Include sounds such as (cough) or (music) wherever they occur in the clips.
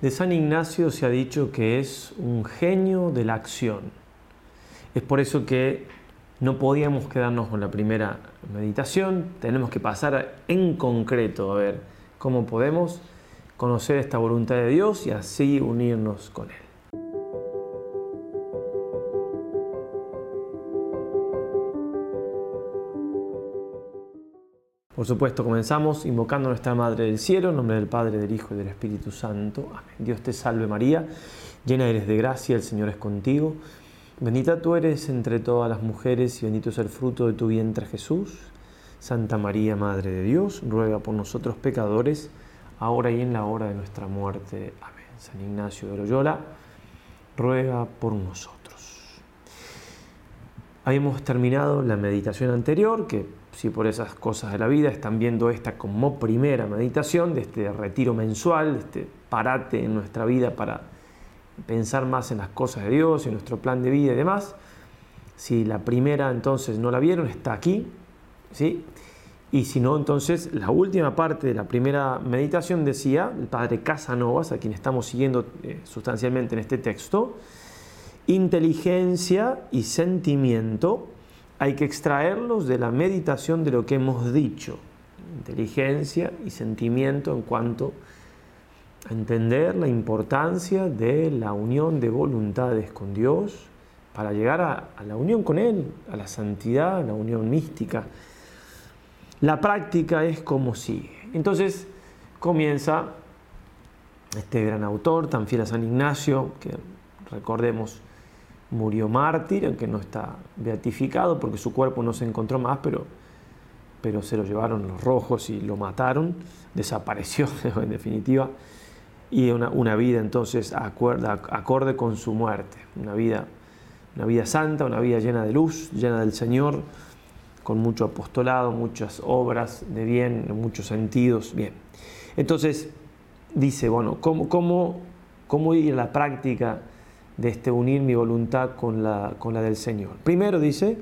De San Ignacio se ha dicho que es un genio de la acción. Es por eso que no podíamos quedarnos con la primera meditación, tenemos que pasar en concreto a ver cómo podemos conocer esta voluntad de Dios y así unirnos con Él. Por supuesto, comenzamos invocando a nuestra Madre del Cielo, en nombre del Padre, del Hijo y del Espíritu Santo. Amén. Dios te salve María, llena eres de gracia, el Señor es contigo. Bendita tú eres entre todas las mujeres y bendito es el fruto de tu vientre Jesús. Santa María, Madre de Dios, ruega por nosotros pecadores, ahora y en la hora de nuestra muerte. Amén. San Ignacio de Loyola, ruega por nosotros. Habíamos terminado la meditación anterior, que si por esas cosas de la vida están viendo esta como primera meditación de este retiro mensual, de este parate en nuestra vida para pensar más en las cosas de Dios, en nuestro plan de vida y demás. Si la primera entonces no la vieron, está aquí. ¿sí? Y si no, entonces la última parte de la primera meditación decía el padre Casanovas, a quien estamos siguiendo eh, sustancialmente en este texto, inteligencia y sentimiento hay que extraerlos de la meditación de lo que hemos dicho. Inteligencia y sentimiento en cuanto entender la importancia de la unión de voluntades con Dios para llegar a, la unión con Él, a la santidad, a la unión mística. La práctica es como sigue. Entonces comienza este gran autor, tan fiel a San Ignacio, que recordemos murió mártir, aunque no está beatificado porque su cuerpo no se encontró más, pero, pero se lo llevaron los rojos y lo mataron, desapareció (laughs) en definitiva y una, vida entonces acorde con su muerte, una vida, una vida santa, una vida llena de luz, llena del Señor, con mucho apostolado, muchas obras de bien, en muchos sentidos, bien. Entonces dice, bueno, ¿cómo, cómo, cómo ir a la práctica de este unir mi voluntad con la, con la del Señor? Primero dice,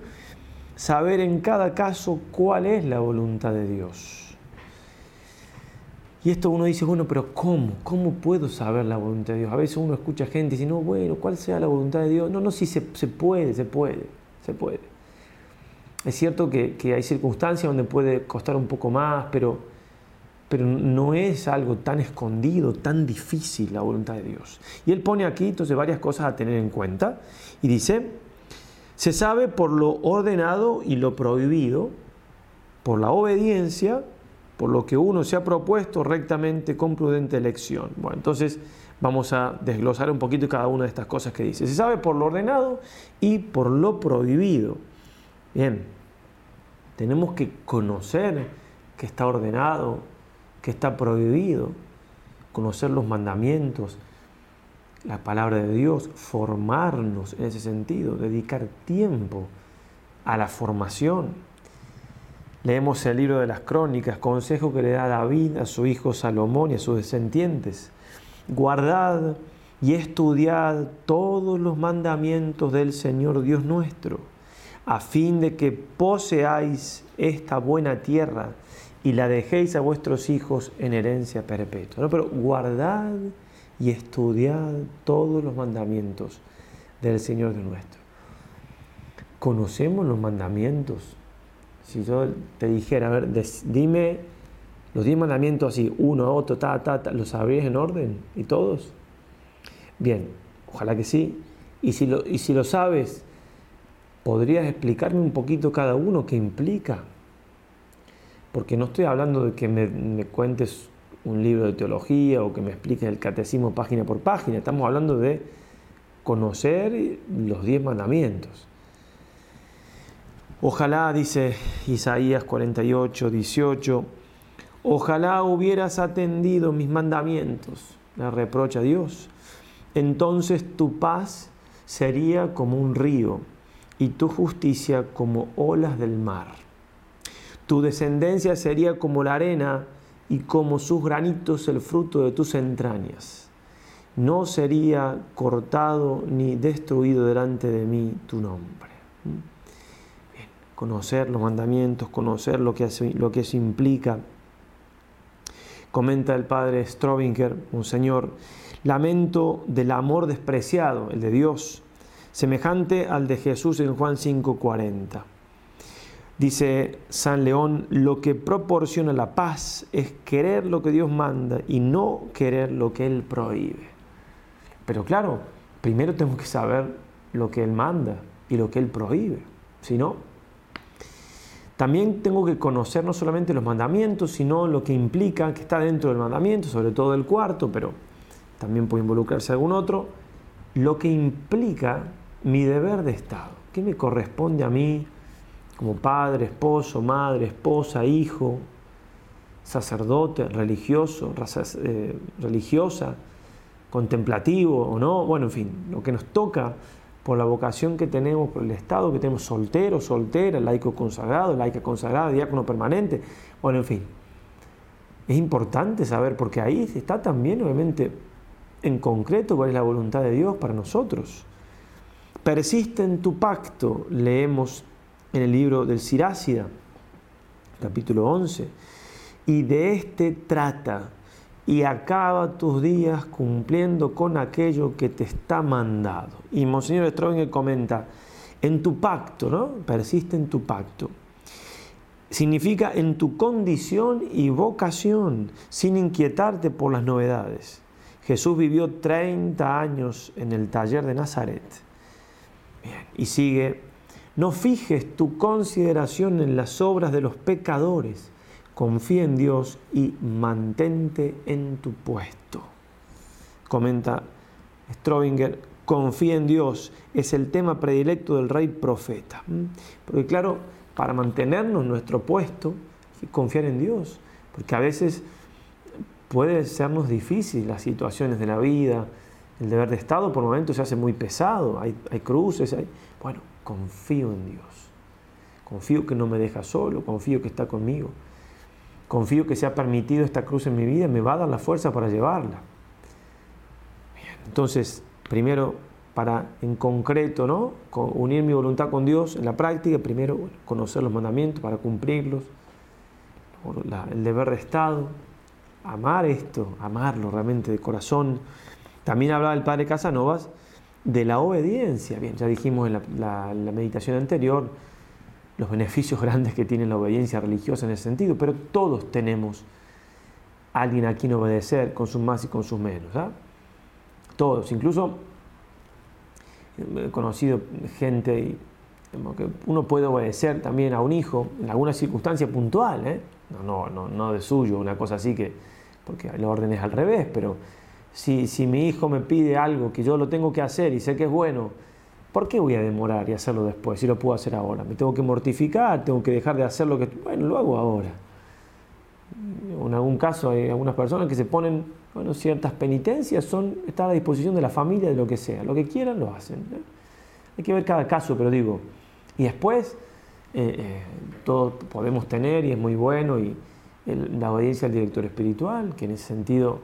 saber en cada caso cuál es la voluntad de Dios. Y esto uno dice, bueno, pero ¿cómo? ¿Cómo puedo saber la voluntad de Dios? A veces uno escucha gente y dice, no, bueno, ¿cuál sea la voluntad de Dios? No, no, sí, se, puede, se puede, se puede. Es cierto que, hay circunstancias donde puede costar un poco más, pero, pero no es algo tan escondido, tan difícil la voluntad de Dios. Y él pone aquí entonces varias cosas a tener en cuenta y dice, se sabe por lo ordenado y lo prohibido, por la obediencia por lo que uno se ha propuesto rectamente con prudente elección. Bueno, entonces vamos a desglosar un poquito cada una de estas cosas que dice. Se sabe por lo ordenado y por lo prohibido. Bien, tenemos que conocer que está ordenado, que está prohibido, conocer los mandamientos, la palabra de Dios, formarnos en ese sentido, dedicar tiempo a la formación Leemos el libro de las crónicas, consejo que le da David a su hijo Salomón y a sus descendientes. Guardad y estudiad todos los mandamientos del Señor Dios nuestro, a fin de que poseáis esta buena tierra y la dejéis a vuestros hijos en herencia perpetua. ¿No? Pero guardad y estudiad todos los mandamientos del Señor Dios nuestro. ¿Conocemos los mandamientos si yo te dijera, a ver, dime los diez mandamientos así, uno, otro, ta, ta, ta, ¿los sabrías en orden? ¿Y todos? Bien, ojalá que sí. Y si lo, y si lo sabes, ¿podrías explicarme un poquito cada uno qué implica? Porque no estoy hablando de que me, cuentes un libro de teología o que me expliques el catecismo página por página. Estamos hablando de conocer los diez mandamientos. Ojalá, dice Isaías 48, 18, ojalá hubieras atendido mis mandamientos, le reprocha Dios. Entonces tu paz sería como un río y tu justicia como olas del mar. Tu descendencia sería como la arena y como sus granitos el fruto de tus entrañas. No sería cortado ni destruido delante de mí tu nombre conocer los mandamientos, conocer lo que, lo que eso implica. Comenta el padre Strobinger, un señor, lamento del amor despreciado, el de Dios, semejante al de Jesús en Juan 5:40. Dice San León, lo que proporciona la paz es querer lo que Dios manda y no querer lo que Él prohíbe. Pero claro, primero tengo que saber lo que Él manda y lo que Él prohíbe. Si no, también tengo que conocer no solamente los mandamientos, sino lo que implica que está dentro del mandamiento, sobre todo el cuarto, pero también puede involucrarse algún otro, lo que implica mi deber de Estado. ¿Qué me corresponde a mí? Como padre, esposo, madre, esposa, hijo, sacerdote, religioso, eh, religiosa, contemplativo o no, bueno, en fin, lo que nos toca por la vocación que tenemos, por el estado que tenemos, soltero, soltera, laico consagrado, laica consagrada, diácono permanente, bueno, en fin. Es importante saber, porque ahí está también, obviamente, en concreto cuál es la voluntad de Dios para nosotros. Persiste en tu pacto, leemos en el libro del Sirácida, capítulo 11, y de este trata y acaba tus días cumpliendo con aquello que te está mandado. Y Monseñor Stronger comenta, en tu pacto, ¿no? Persiste en tu pacto. Significa en tu condición y vocación, sin inquietarte por las novedades. Jesús vivió 30 años en el taller de Nazaret. y sigue no fijes tu consideración en las obras de los pecadores. Confía en Dios y mantente en tu puesto. Comenta Strobinger, confía en Dios es el tema predilecto del rey profeta. Porque claro, para mantenernos en nuestro puesto, hay que confiar en Dios. Porque a veces puede sernos difícil las situaciones de la vida, el deber de Estado por momentos se hace muy pesado, hay, hay cruces, hay... Bueno, confío en Dios. Confío que no me deja solo, confío que está conmigo. Confío que se ha permitido esta cruz en mi vida, me va a dar la fuerza para llevarla. entonces, primero, para en concreto, ¿no? unir mi voluntad con Dios en la práctica, primero conocer los mandamientos para cumplirlos, el deber de Estado, amar esto, amarlo realmente de corazón. También hablaba el padre Casanovas de la obediencia. Bien, ya dijimos en la, meditación anterior los beneficios (laughs) grandes que tiene la obediencia religiosa en ese sentido, pero todos tenemos a alguien a quien obedecer con sus más y con sus menos. ¿ah? Todos, incluso he conocido gente que uno puede obedecer también a un hijo en alguna circunstancia puntual, ¿eh? no, no, no de suyo, una cosa así que, porque el orden es al revés, pero si, mi hijo me pide algo que yo lo tengo que hacer y sé que es bueno, ¿por qué voy a demorar y hacerlo después si lo puedo hacer ahora? ¿Me tengo que mortificar? ¿Tengo que dejar de hacer lo que... Bueno, lo hago ahora. En algún caso hay algunas personas que se ponen, bueno, ciertas penitencias, son, a disposición de la familia, de lo que sea. Lo que quieran lo hacen. Hay que ver cada caso, pero digo, y después eh, eh, todos podemos tener, y es muy bueno, y la obediencia al director espiritual, que en ese sentido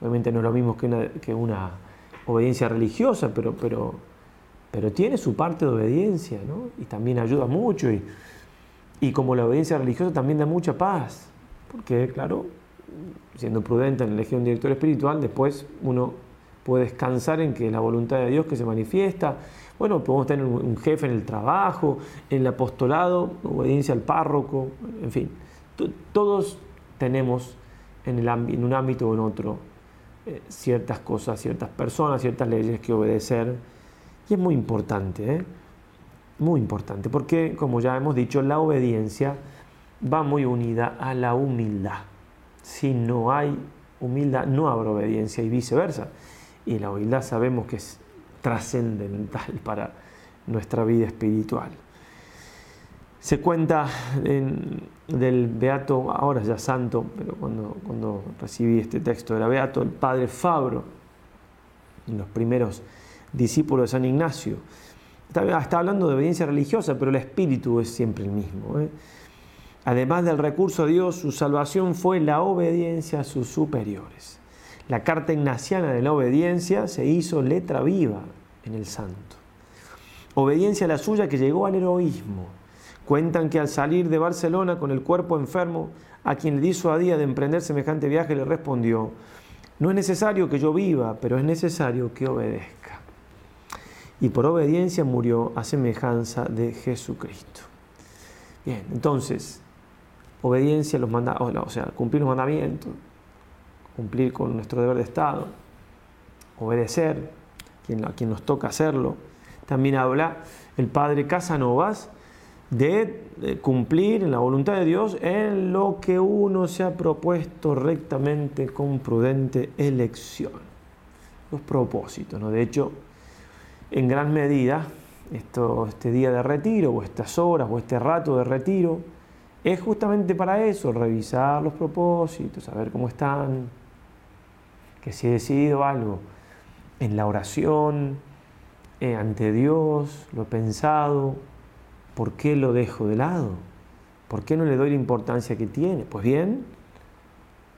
Obviamente no es lo mismo que una, obediencia religiosa, pero, tiene su parte de obediencia, ¿no? Y también ayuda mucho. Y, como la obediencia religiosa también da mucha paz, porque, claro, siendo prudente en elegir un director espiritual, después uno puede descansar en que la voluntad de Dios que se manifiesta. Bueno, podemos tener un jefe en el trabajo, en el apostolado, obediencia al párroco, en fin. Todos tenemos en, en un ámbito o en otro eh, ciertas cosas, ciertas personas, ciertas leyes que obedecer. Y es muy importante, ¿eh? muy importante, porque como ya hemos dicho, la obediencia va muy unida a la humildad. Si no hay humildad, no habrá obediencia y viceversa. Y la humildad sabemos que es trascendental para nuestra vida espiritual. Se cuenta del Beato, ahora ya santo, pero cuando, cuando recibí este texto era Beato, el padre Fabro, los primeros discípulos de San Ignacio. Está, hablando de obediencia religiosa, pero el espíritu es siempre el mismo. ¿eh? Además del recurso a Dios, su salvación fue la obediencia a sus superiores. La carta ignaciana de la obediencia se hizo letra viva en el santo. Obediencia a la suya que llegó al heroísmo Cuentan que al salir de Barcelona con el cuerpo enfermo, a quien le a día de emprender semejante viaje le respondió, No es necesario que yo viva, pero es necesario que obedezca. Y por obediencia murió a semejanza de Jesucristo. Bien, entonces, obediencia los mandamientos, o sea, cumplir los mandamientos, cumplir con nuestro deber de Estado, obedecer a quien nos toca hacerlo. También habla el padre Casanovas de cumplir en la voluntad de Dios en lo que uno se ha propuesto rectamente con prudente elección. Los propósitos, ¿no? De hecho, en gran medida, esto, este día de retiro, o estas horas, o este rato de retiro, es justamente para eso, revisar los propósitos, saber cómo están, que si he decidido algo en la oración, eh, ante Dios, lo he pensado, ¿por qué lo dejo de lado? ¿Por qué no le doy la importancia que tiene? Pues bien,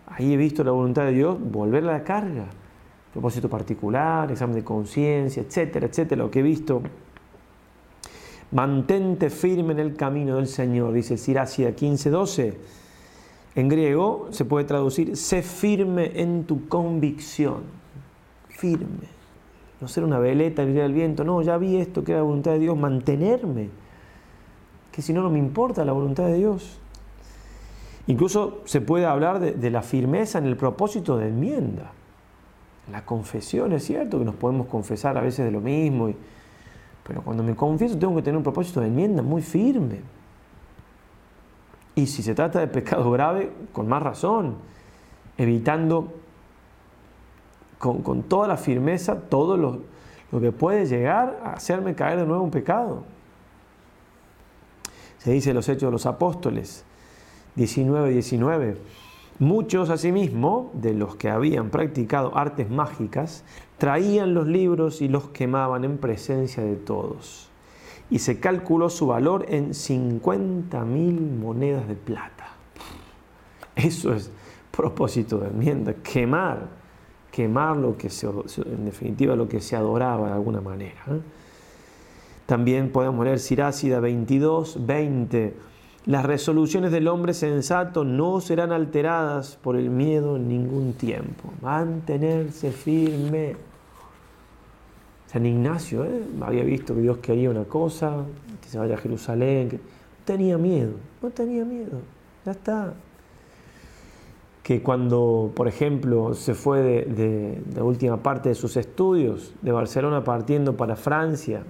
ahí he visto la voluntad de Dios volver a la carga. Propósito particular, examen de conciencia, etcétera, etcétera, lo que he visto. Mantente firme en el camino del Señor, dice Siracia 15:12. En griego se puede traducir, sé firme en tu convicción. Firme. No ser una veleta, vivir al viento. No, ya vi esto que era la voluntad de Dios, mantenerme que si no, no me importa la voluntad de Dios. Incluso se puede hablar de, la firmeza en el propósito de enmienda. La confesión, es cierto que nos podemos confesar a veces de lo mismo, pero cuando me confieso tengo que tener un propósito de enmienda muy firme. Y si se trata de pecado grave, con más razón, evitando con, toda la firmeza todo lo, lo que puede llegar a hacerme caer de nuevo en pecado. Se dice en los Hechos de los Apóstoles 19, 19. Muchos asimismo, de los que habían practicado artes mágicas, traían los libros y los quemaban en presencia de todos. Y se calculó su valor en 50 mil monedas de plata. Eso es propósito de enmienda, quemar, quemar lo que se, en definitiva lo que se adoraba de alguna manera. También podemos leer Sirácida 22, 20. Las resoluciones del hombre sensato no serán alteradas por el miedo en ningún tiempo. Mantenerse firme. San Ignacio ¿eh? había visto que Dios quería una cosa, que se vaya a Jerusalén. Que... Tenía miedo, no tenía miedo. Ya está. Que cuando, por ejemplo, se fue de la última parte de sus estudios de Barcelona partiendo para Francia,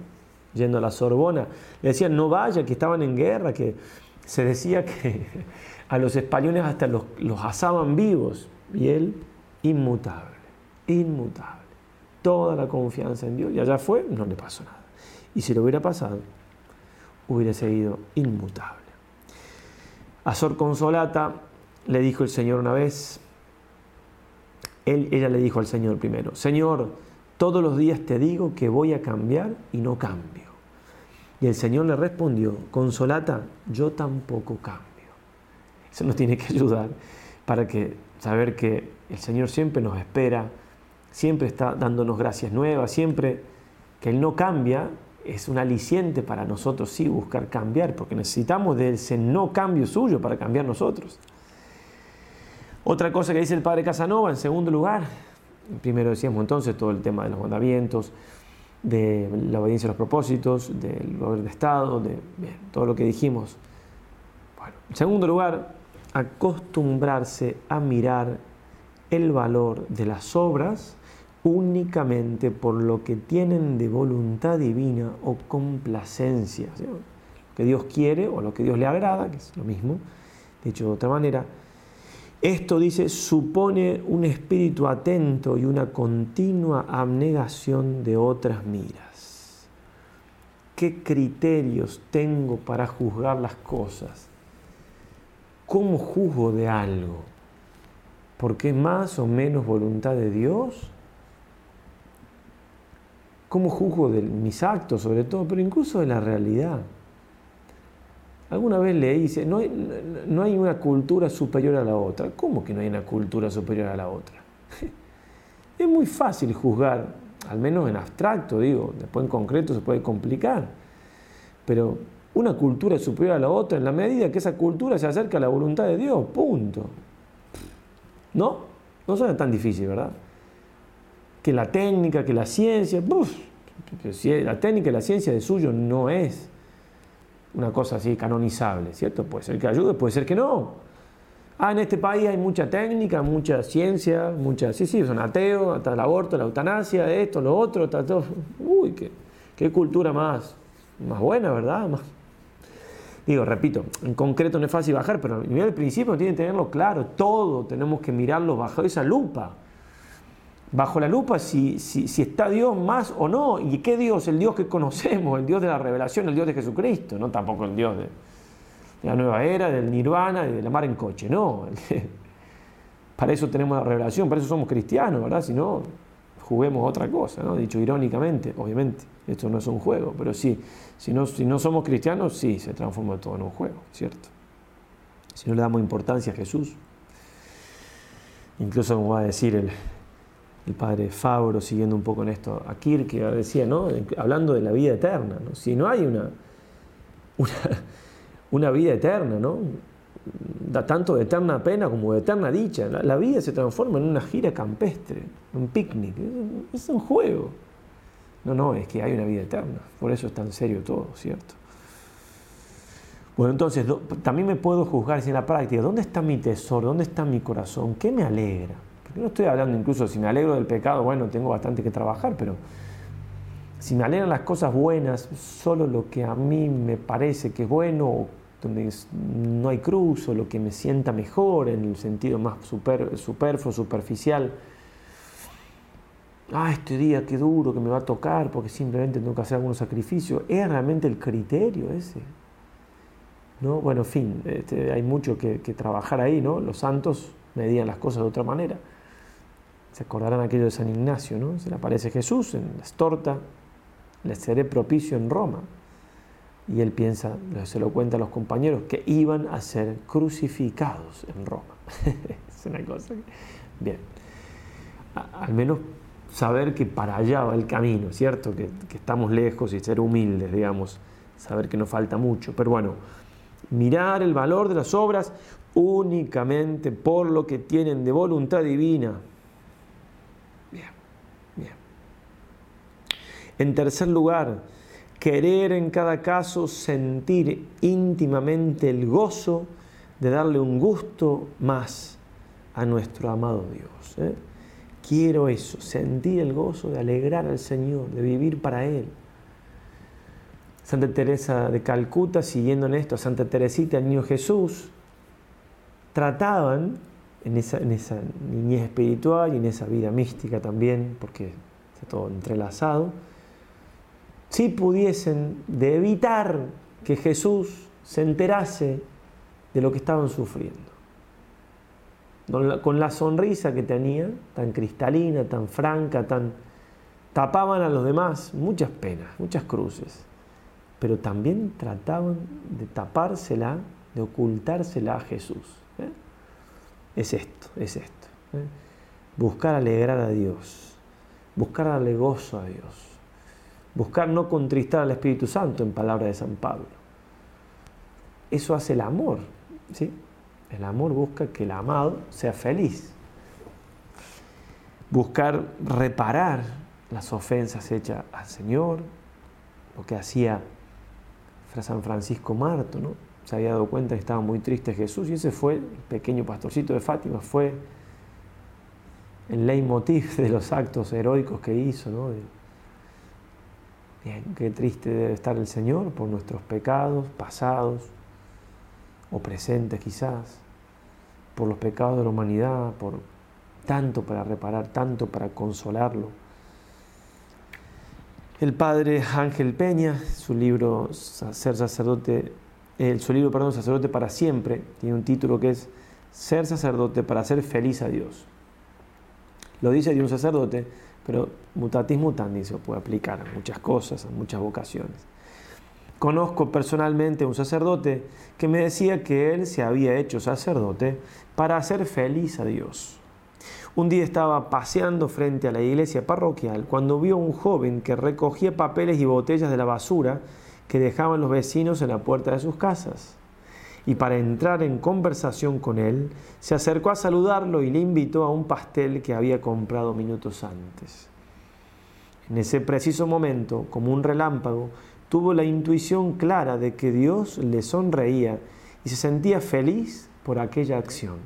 yendo a la Sorbona. Le decían, no vaya, que estaban en guerra, que se decía que a los españoles hasta los, asaban vivos. Y él, inmutable, inmutable. Toda la confianza en Dios. Y allá fue, no le pasó nada. Y si le hubiera pasado, hubiera seguido inmutable. A Sor Consolata le dijo el Señor una vez, él, ella le dijo al Señor primero, Señor, todos los días te digo que voy a cambiar y no cambio. Y el Señor le respondió, consolata, yo tampoco cambio. Eso nos tiene que ayudar para que saber que el Señor siempre nos espera, siempre está dándonos gracias nuevas, siempre que Él no cambia, es un aliciente para nosotros sí buscar cambiar, porque necesitamos de ese no cambio suyo para cambiar nosotros. Otra cosa que dice el Padre Casanova, en segundo lugar, primero decíamos entonces todo el tema de los mandamientos, de la obediencia a los propósitos, del gobierno de Estado, de todo lo que dijimos. Bueno, en segundo lugar, acostumbrarse a mirar el valor de las obras únicamente por lo que tienen de voluntad divina o complacencia. Lo que Dios quiere o lo que Dios le agrada, que es lo mismo, dicho de otra manera, esto dice, supone un espíritu atento y una continua abnegación de otras miras. ¿Qué criterios tengo para juzgar las cosas? ¿Cómo juzgo de algo? ¿Porque es más o menos voluntad de Dios? ¿Cómo juzgo de mis actos sobre todo, pero incluso de la realidad? Alguna vez le dice, no hay, no hay una cultura superior a la otra. ¿Cómo que no hay una cultura superior a la otra? (laughs) es muy fácil juzgar, al menos en abstracto, digo, después en concreto se puede complicar. Pero una cultura superior a la otra en la medida que esa cultura se acerca a la voluntad de Dios, punto. ¿No? No suena tan difícil, ¿verdad? Que la técnica, que la ciencia, la técnica y la ciencia de suyo no es una cosa así canonizable, ¿cierto? Puede ser que ayude, puede ser que no. Ah, en este país hay mucha técnica, mucha ciencia, mucha... Sí, sí, son ateos, hasta el aborto, la eutanasia, esto, lo otro, está todo... Uy, qué, qué cultura más, más buena, ¿verdad? Más... Digo, repito, en concreto no es fácil bajar, pero a nivel del principio tienen que tenerlo claro. Todo tenemos que mirarlo bajo esa lupa bajo la lupa si, si, está Dios más o no. ¿Y qué Dios? El Dios que conocemos, el Dios de la revelación, el Dios de Jesucristo, no tampoco el Dios de, la nueva era, del nirvana y de la mar en coche, no. (laughs) Para eso tenemos la revelación, para eso somos cristianos, ¿verdad? Si no, juguemos otra cosa, ¿no? Dicho irónicamente, obviamente, esto no es un juego, pero sí, si no, si no somos cristianos, sí, se transforma todo en un juego, ¿cierto? Si no le damos importancia a Jesús, incluso como va a decir el, el padre Fabro, siguiendo un poco en esto, a Kierkegaard decía, ¿no? hablando de la vida eterna, ¿no? si no hay una, una, vida eterna, ¿no? da tanto de eterna pena como de eterna dicha, la, vida se transforma en una gira campestre, un picnic, es, un juego. No, no, es que hay una vida eterna, por eso es tan serio todo, ¿cierto? Bueno, entonces, también me puedo juzgar si en la práctica, ¿dónde está mi tesoro? ¿Dónde está mi corazón? ¿Qué me alegra? No estoy hablando incluso, si me alegro del pecado, bueno, tengo bastante que trabajar, pero si me alegran las cosas buenas, solo lo que a mí me parece que es bueno, donde no hay cruz, o lo que me sienta mejor en el sentido más super, superfluo, superficial. Ah, este día qué duro que me va a tocar porque simplemente tengo que hacer algunos sacrificios. ¿Es realmente el criterio ese? ¿No? Bueno, en fin, este, hay mucho que, que trabajar ahí, ¿no? Los santos medían las cosas de otra manera. Se acordarán aquello de San Ignacio, ¿no? Se le aparece Jesús en la estorta, le seré propicio en Roma. Y él piensa, se lo cuenta a los compañeros, que iban a ser crucificados en Roma. (laughs) es una cosa Bien. al menos saber que para allá va el camino, ¿cierto? Que, que estamos lejos y ser humildes, digamos, saber que nos falta mucho. Pero bueno, mirar el valor de las obras únicamente por lo que tienen de voluntad divina En tercer lugar, querer en cada caso sentir íntimamente el gozo de darle un gusto más a nuestro amado Dios. ¿eh? Quiero eso, sentir el gozo de alegrar al Señor, de vivir para Él. Santa Teresa de Calcuta, siguiendo en esto, Santa Teresita, el niño Jesús, trataban en esa, en esa niñez espiritual y en esa vida mística también, porque está todo entrelazado, si pudiesen de evitar que Jesús se enterase de lo que estaban sufriendo. Con la sonrisa que tenía, tan cristalina, tan franca, tan tapaban a los demás muchas penas, muchas cruces, pero también trataban de tapársela, de ocultársela a Jesús. ¿eh? Es esto, es esto. ¿eh? Buscar alegrar a Dios, buscar darle gozo a Dios Buscar no contristar al Espíritu Santo, en palabra de San Pablo. Eso hace el amor. ¿sí? El amor busca que el amado sea feliz. Buscar reparar las ofensas hechas al Señor, lo que hacía San Francisco Marto, ¿no? Se había dado cuenta que estaba muy triste Jesús y ese fue el pequeño pastorcito de Fátima, fue el leitmotiv de los actos heroicos que hizo, ¿no? Bien, qué triste debe estar el Señor por nuestros pecados pasados o presentes quizás, por los pecados de la humanidad, por tanto para reparar, tanto para consolarlo. El padre Ángel Peña, su libro Ser sacerdote, eh, su libro, perdón, Sacerdote para siempre, tiene un título que es Ser sacerdote para ser feliz a Dios. Lo dice de un sacerdote pero mutatis mutandis se puede aplicar a muchas cosas, a muchas vocaciones. Conozco personalmente a un sacerdote que me decía que él se había hecho sacerdote para hacer feliz a Dios. Un día estaba paseando frente a la iglesia parroquial cuando vio a un joven que recogía papeles y botellas de la basura que dejaban los vecinos en la puerta de sus casas. Y para entrar en conversación con él, se acercó a saludarlo y le invitó a un pastel que había comprado minutos antes. En ese preciso momento, como un relámpago, tuvo la intuición clara de que Dios le sonreía y se sentía feliz por aquella acción.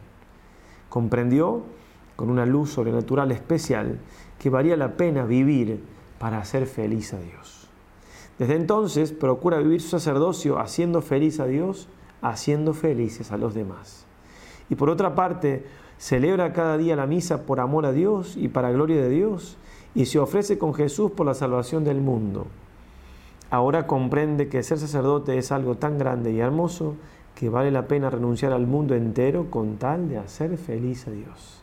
Comprendió, con una luz sobrenatural especial, que valía la pena vivir para hacer feliz a Dios. Desde entonces procura vivir su sacerdocio haciendo feliz a Dios, haciendo felices a los demás. Y por otra parte, celebra cada día la misa por amor a Dios y para gloria de Dios, y se ofrece con Jesús por la salvación del mundo. Ahora comprende que ser sacerdote es algo tan grande y hermoso que vale la pena renunciar al mundo entero con tal de hacer feliz a Dios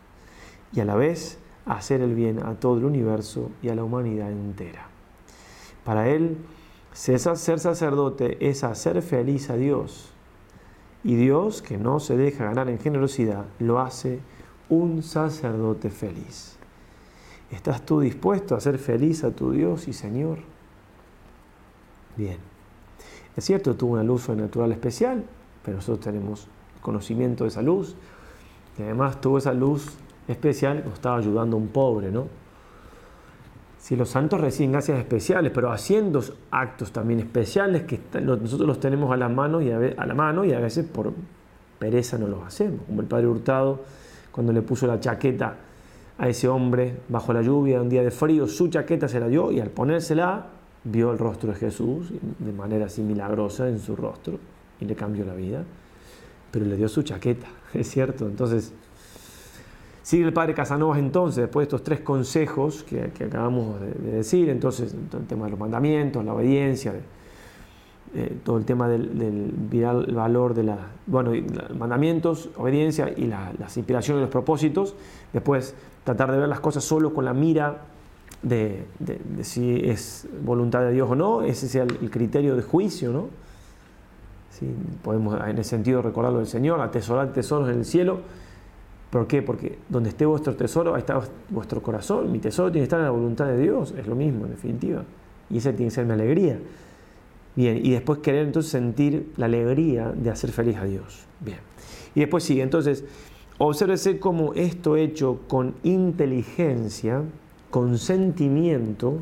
y a la vez hacer el bien a todo el universo y a la humanidad entera. Para él, ser sacerdote es hacer feliz a Dios y Dios, que no se deja ganar en generosidad, lo hace un sacerdote feliz. ¿Estás tú dispuesto a ser feliz a tu Dios y Señor? Bien. Es cierto, tuvo una luz natural especial, pero nosotros tenemos conocimiento de esa luz. Y además tuvo esa luz especial nos estaba ayudando a un pobre, ¿no? Si los santos reciben gracias especiales, pero haciendo actos también especiales que nosotros los tenemos a la mano y a, la mano y a veces por pereza no los hacemos, como el padre Hurtado cuando le puso la chaqueta a ese hombre bajo la lluvia, un día de frío, su chaqueta se la dio y al ponérsela vio el rostro de Jesús de manera así milagrosa en su rostro y le cambió la vida, pero le dio su chaqueta, (laughs) es cierto. Entonces, sigue el padre Casanovas entonces, después de estos tres consejos que, acabamos de, decir, entonces el tema de los mandamientos, la obediencia, todo el tema del, valor de la, bueno, mandamientos, obediencia y las inspiraciones los propósitos, después tratar de ver las cosas solo con la mira de, si es voluntad de Dios o no, ese sea el, criterio de juicio, ¿no? podemos en ese sentido recordarlo del Señor, atesorar tesoros en el cielo. ¿Por qué? Porque donde esté vuestro tesoro, ahí está vuestro corazón. Mi tesoro tiene que estar en la voluntad de Dios, es lo mismo, en definitiva. Y esa tiene que ser mi alegría. Bien, y después querer entonces sentir la alegría de hacer feliz a Dios. Bien. Y después sigue, entonces, obsérvese cómo esto hecho con inteligencia, con sentimiento,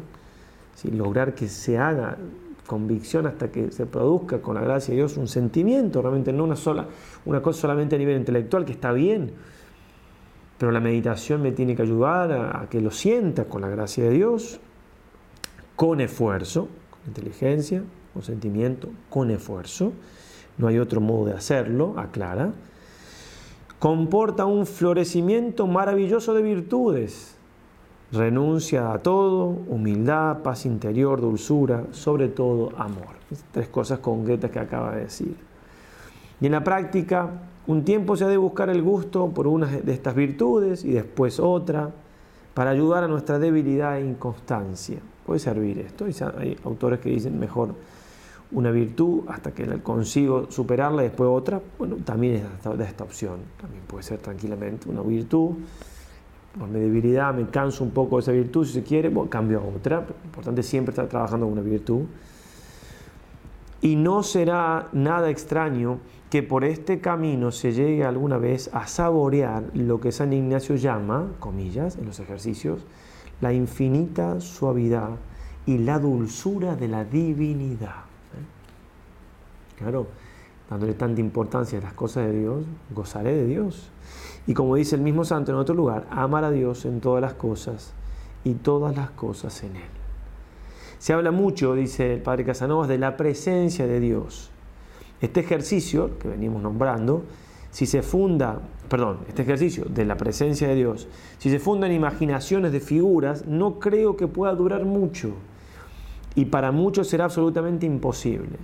lograr que se haga convicción hasta que se produzca con la gracia de Dios un sentimiento, realmente no una sola, una cosa solamente a nivel intelectual, que está bien, pero la meditación me tiene que ayudar a, que lo sienta con la gracia de Dios, con esfuerzo, con inteligencia, con sentimiento, con esfuerzo. No hay otro modo de hacerlo, aclara. Comporta un florecimiento maravilloso de virtudes renuncia a todo, humildad, paz interior, dulzura, sobre todo amor. Tres cosas concretas que acaba de decir. Y en la práctica, un tiempo se ha de buscar el gusto por una de estas virtudes y después otra, para ayudar a nuestra debilidad e inconstancia. Puede servir esto. Hay autores que dicen mejor una virtud hasta que consigo superarla y después otra. Bueno, también es de esta opción. También puede ser tranquilamente una virtud por mi debilidad me canso un poco de esa virtud, si se quiere, bueno, cambio a otra. Lo importante es siempre estar trabajando con una virtud. Y no será nada extraño que por este camino se llegue alguna vez a saborear lo que San Ignacio llama, comillas, en los ejercicios, la infinita suavidad y la dulzura de la divinidad. ¿eh? Claro, dándole tanta importancia a las cosas de Dios, gozaré de Dios. Y como dice el mismo santo en otro lugar, amar a Dios en todas las cosas y todas las cosas en Él. Se habla mucho, dice el padre Casanovas, de la presencia de Dios. Este ejercicio que venimos nombrando, si se funda, perdón, este ejercicio de la presencia de Dios, si se funda en imaginaciones de figuras, no creo que pueda durar mucho. Y para muchos será absolutamente imposible.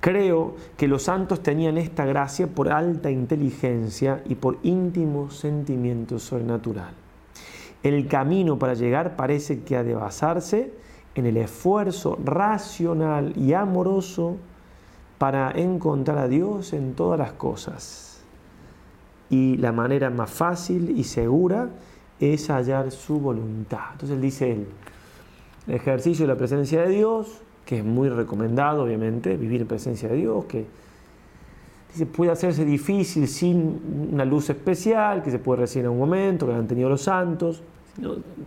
Creo que los santos tenían esta gracia por alta inteligencia y por íntimo sentimiento sobrenatural. El camino para llegar parece que ha de basarse en el esfuerzo racional y amoroso para encontrar a Dios en todas las cosas. Y la manera más fácil y segura es hallar su voluntad. Entonces él dice el ejercicio de la presencia de Dios que es muy recomendado, obviamente, vivir en presencia de Dios, que Dice, puede hacerse difícil sin una luz especial que se puede recibir en un momento, que han tenido los santos.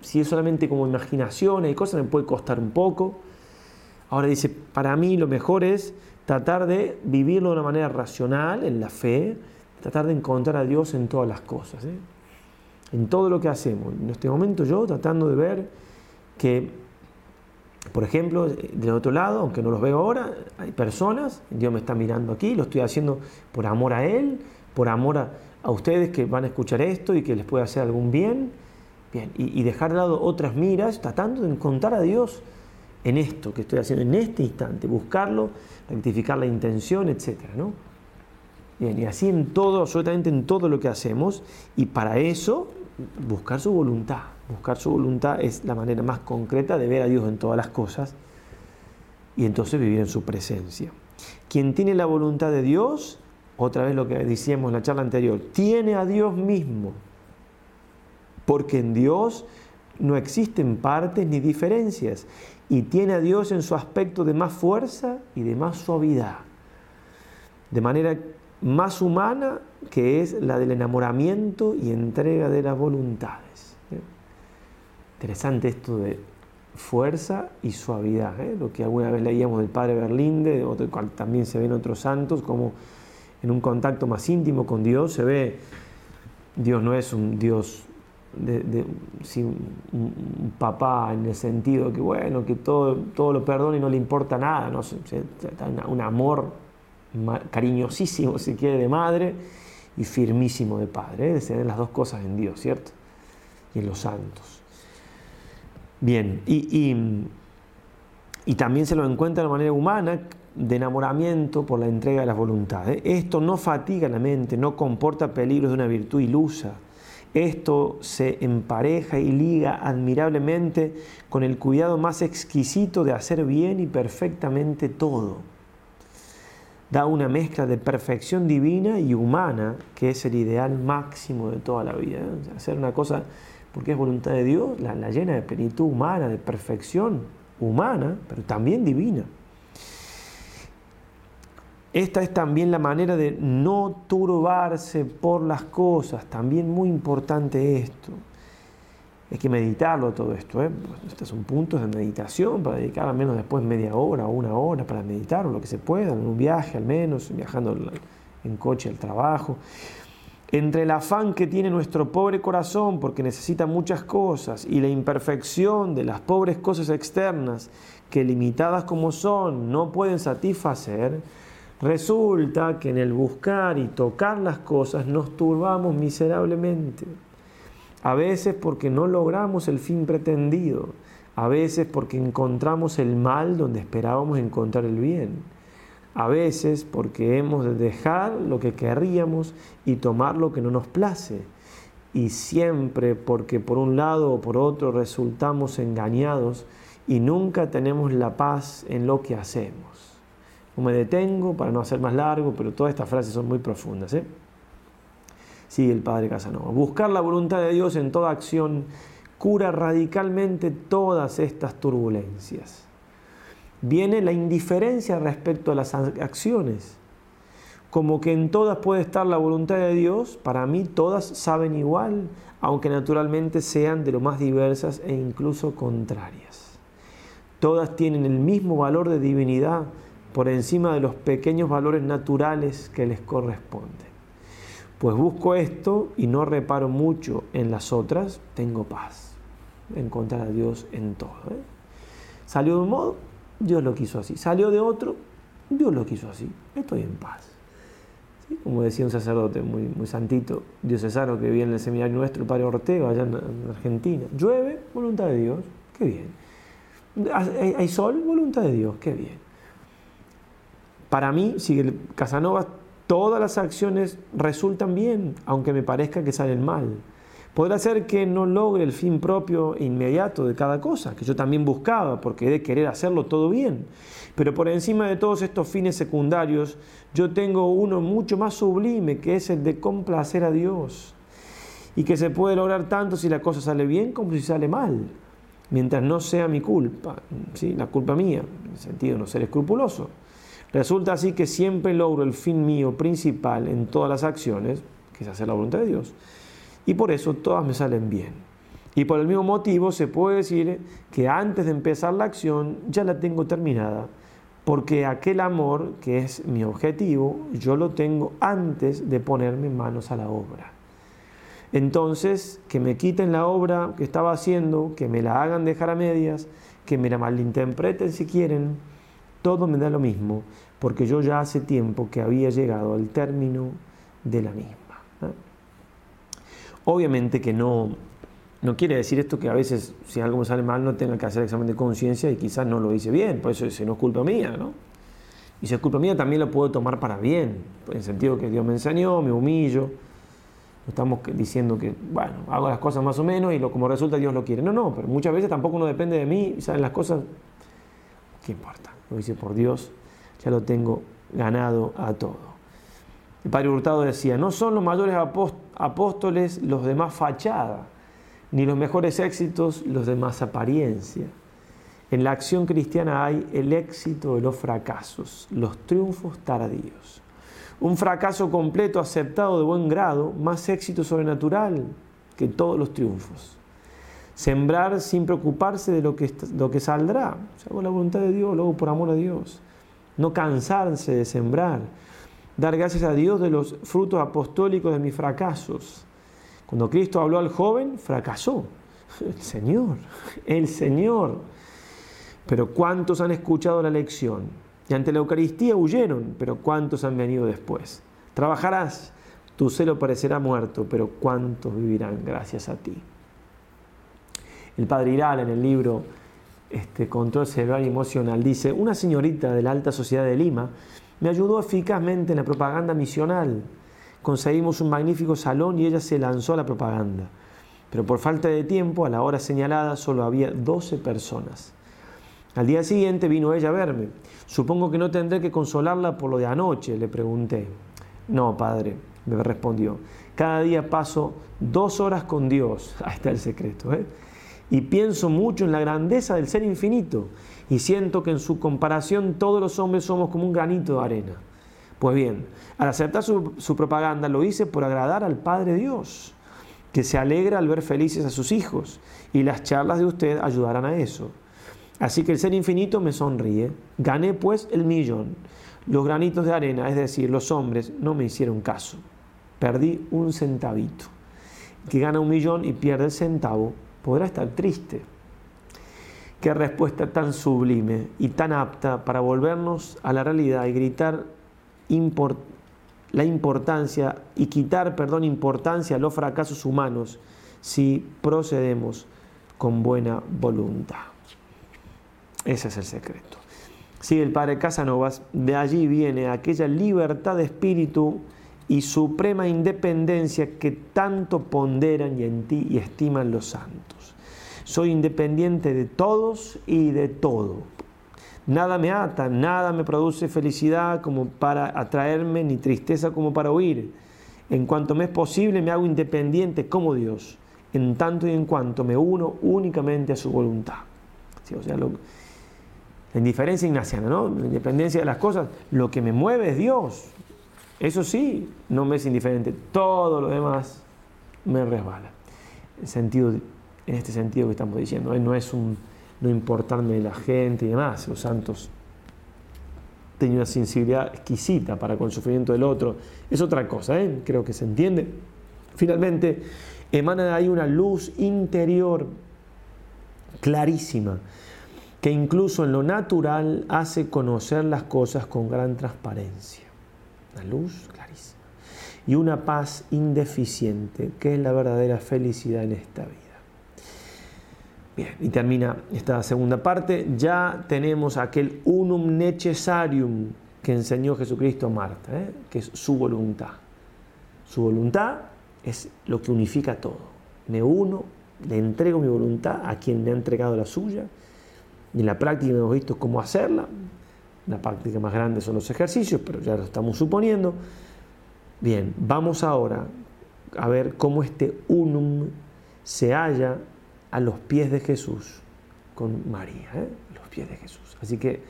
Si es solamente como imaginación y cosas, me puede costar un poco. Ahora dice, para mí lo mejor es tratar de vivirlo de una manera racional, en la fe, tratar de encontrar a Dios en todas las cosas, ¿eh? en todo lo que hacemos. En este momento yo tratando de ver que por ejemplo, del otro lado, aunque no los veo ahora, hay personas, Dios me está mirando aquí, lo estoy haciendo por amor a Él, por amor a, ustedes que van a escuchar esto y que les puede hacer algún bien, y, dejar de lado otras miras, tratando de encontrar a Dios en esto que estoy haciendo, en este instante, buscarlo, rectificar la intención, etc. ¿no? Bien, y así en todo, absolutamente en todo lo que hacemos, y para eso buscar su voluntad. Buscar su voluntad es la manera más concreta de ver a Dios en todas las cosas y entonces vivir en su presencia. Quien tiene la voluntad de Dios, otra vez lo que decíamos en la charla anterior, tiene a Dios mismo. Porque en Dios no existen partes ni diferencias y tiene a Dios en su aspecto de más fuerza y de más suavidad. De manera más humana que es la del enamoramiento y entrega de las voluntades. ¿eh? Interesante esto de fuerza y suavidad, ¿eh? lo que alguna vez leíamos del padre Berlinde, otro, también se ven otros santos, como en un contacto más íntimo con Dios se ve, Dios no es un Dios de, un, papá en el sentido que bueno, que todo, todo lo perdona y no le importa nada, ¿no? un amor cariñosísimo, si quiere, de madre y firmísimo de padre. ¿eh? Se ven las dos cosas en Dios, ¿cierto? Y en los santos. Bien, y, y, también se lo encuentra de manera humana de enamoramiento por la entrega de las voluntades. Esto no fatiga la mente, no comporta peligros de una virtud ilusa. Esto se empareja y liga admirablemente con el cuidado más exquisito de hacer bien y perfectamente todo da una mezcla de perfección divina y humana, que es el ideal máximo de toda la vida. ¿eh? hacer una cosa porque es voluntad de Dios, la, llena de plenitud humana, de perfección humana, pero también divina. Esta es también la manera de no turbarse por las cosas, también muy importante esto. Hay que meditarlo todo esto. ¿eh? Estos son puntos de meditación para dedicar al menos después media hora o una hora para meditar o lo que se pueda, en un viaje al menos, viajando en coche al trabajo. Entre el afán que tiene nuestro pobre corazón porque necesita muchas cosas y la imperfección de las pobres cosas externas que limitadas como son no pueden satisfacer, resulta que en el buscar y tocar las cosas nos turbamos miserablemente. A veces porque no logramos el fin pretendido, a veces porque encontramos el mal donde esperábamos encontrar el bien, a veces porque hemos de dejar lo que querríamos y tomar lo que no nos place, y siempre porque por un lado o por otro resultamos engañados y nunca tenemos la paz en lo que hacemos. Me detengo para no hacer más largo, pero todas estas frases son muy profundas. ¿eh? sigue el padre Casanova. Buscar la voluntad de Dios en toda acción cura radicalmente todas estas turbulencias. Viene la indiferencia respecto a las acciones. Como que en todas puede estar la voluntad de Dios, para mí todas saben igual, aunque naturalmente sean de lo más diversas e incluso contrarias. Todas tienen el mismo valor de divinidad por encima de los pequeños valores naturales que les corresponden. Pues busco esto y no reparo mucho en las otras, tengo paz. Encontrar a Dios en todo. ¿eh? Salió de un modo, Dios lo quiso así. Salió de otro, Dios lo quiso así. Estoy en paz. Como decía un sacerdote muy, muy santito, diocesano que vive en el seminario nuestro, el padre Ortega, allá en Argentina. Llueve, voluntad de Dios, qué bien. Hay, sol, voluntad de Dios, qué bien. Para mí, sigue Casanova todas las acciones resultan bien, aunque me parezca que salen mal. Podrá ser que no logre el fin propio e inmediato de cada cosa, que yo también buscaba, porque he de querer hacerlo todo bien. Pero por encima de todos estos fines secundarios, yo tengo uno mucho más sublime, que es el de complacer a Dios. Y que se puede lograr tanto si la cosa sale bien como si sale mal, mientras no sea mi culpa, ¿sí? la culpa mía, en el sentido de no ser escrupuloso. Resulta así que siempre logro el fin mío principal en todas las acciones, que es hacer la voluntad de Dios, y por eso todas me salen bien. Y por el mismo motivo se puede decir que antes de empezar la acción ya la tengo terminada, porque aquel amor que es mi objetivo, yo lo tengo antes de ponerme manos a la obra. Entonces, que me quiten la obra que estaba haciendo, que me la hagan dejar a medias, que me la malinterpreten si quieren, todo me da lo mismo, porque yo ya hace tiempo que había llegado al término de la misma. Obviamente que no, no quiere decir esto que a veces si algo sale mal no tenga que hacer examen de conciencia y quizás no lo hice bien, por eso si no es culpa mía, ¿no? Y si es culpa mía también lo puedo tomar para bien, en el sentido que Dios me enseñó, me humillo, estamos diciendo que, bueno, hago las cosas más o menos y lo, como resulta Dios lo quiere. No, no, pero muchas veces tampoco uno depende de mí, ¿saben las cosas? ¿Qué importa? Lo hice por Dios, ya lo tengo ganado a todo. El padre Hurtado decía, no son los mayores apóstoles los de más fachada, ni los mejores éxitos los de más apariencia. En la acción cristiana hay el éxito de los fracasos, los triunfos tardíos. Un fracaso completo aceptado de buen grado, más éxito sobrenatural que todos los triunfos. Sembrar sin preocuparse de lo que, lo que saldrá. O la voluntad de Dios, luego por amor a Dios. No cansarse de sembrar. Dar gracias a Dios de los frutos apostólicos de mis fracasos. Cuando Cristo habló al joven, fracasó. El Señor, el Señor. Pero ¿cuántos han escuchado la lección? Y ante la Eucaristía huyeron, pero ¿cuántos han venido después? Trabajarás, tu celo parecerá muerto, pero ¿cuántos vivirán gracias a ti? El padre Iral en el libro este, Control Cerebral y Emocional dice, una señorita de la alta sociedad de Lima me ayudó eficazmente en la propaganda misional. Conseguimos un magnífico salón y ella se lanzó a la propaganda. Pero por falta de tiempo, a la hora señalada, solo había 12 personas. Al día siguiente vino ella a verme. Supongo que no tendré que consolarla por lo de anoche, le pregunté. No, padre, me respondió. Cada día paso dos horas con Dios. (laughs) Ahí está el secreto. ¿eh? Y pienso mucho en la grandeza del ser infinito. Y siento que en su comparación todos los hombres somos como un granito de arena. Pues bien, al aceptar su, propaganda lo hice por agradar al Padre Dios, que se alegra al ver felices a sus hijos. Y las charlas de usted ayudarán a eso. Así que el ser infinito me sonríe. Gané pues el millón. Los granitos de arena, es decir, los hombres, no me hicieron caso. Perdí un centavito. que gana un millón y pierde el centavo, podrá estar triste. Qué respuesta tan sublime y tan apta para volvernos a la realidad y gritar la importancia y quitar, perdón, importancia a los fracasos humanos si procedemos con buena voluntad. Ese es el secreto. Sigue el padre Casanovas, de allí viene aquella libertad de espíritu y suprema independencia que tanto ponderan y en ti y estiman los santos. Soy independiente de todos y de todo. Nada me ata, nada me produce felicidad como para atraerme, ni tristeza como para huir. En cuanto me es posible, me hago independiente como Dios, en tanto y en cuanto me uno únicamente a su voluntad. lo, la indiferencia ignaciana, ¿no? La independencia de las cosas. Lo que me mueve es Dios. Eso sí, no me es indiferente. Todo lo demás me resbala. En, este sentido que estamos diciendo, ¿eh? no es un no importarme de la gente y demás. Los santos tenían una sensibilidad exquisita para con el sufrimiento del otro. Es otra cosa, ¿eh? creo que se entiende. Finalmente, emana de ahí una luz interior clarísima que incluso en lo natural hace conocer las cosas con gran transparencia. Luz clarísima. Y una paz indeficiente, que es la verdadera felicidad en esta vida. Bien, y termina esta segunda parte. Ya tenemos aquel unum necessarium que enseñó Jesucristo a Marta, ¿eh? que es su voluntad. Su voluntad es lo que unifica todo. Me uno, le entrego mi voluntad a quien me ha entregado la suya y en la práctica hemos visto cómo hacerla. La práctica más grande son los ejercicios, pero ya lo estamos suponiendo. Bien, vamos ahora a ver cómo este unum se halla a los pies de Jesús con María, ¿eh? los pies de Jesús. Así que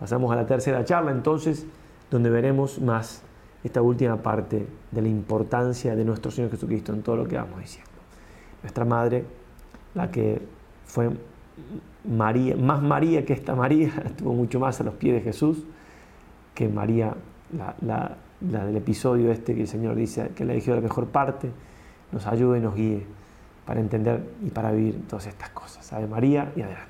Pasamos a la tercera charla entonces, donde veremos más esta última parte de la importancia de nuestro Señor Jesucristo en todo lo que vamos diciendo. Nuestra madre, la que fue María, más María que esta María, (laughs) estuvo mucho más a los pies de Jesús que María, la, del episodio este que el Señor dice que le eligió la mejor parte, nos ayude y nos guíe para entender y para vivir todas estas cosas. Ave María y adelante.